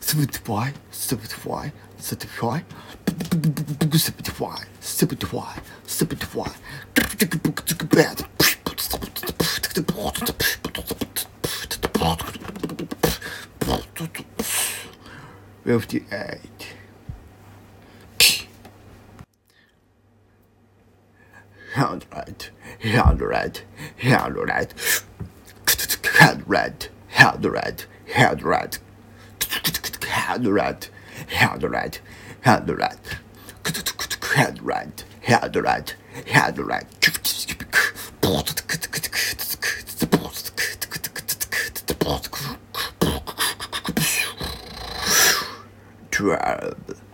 Seventy-five, seventy-five, seventy-five, seventy-five, seventy-five, seventy-five. Fifty-eight. Hundred, hundred, hundred, hundred, hundred, hundred, hundred, hundred, hundred, hundred, hundred, hundred. Twelve.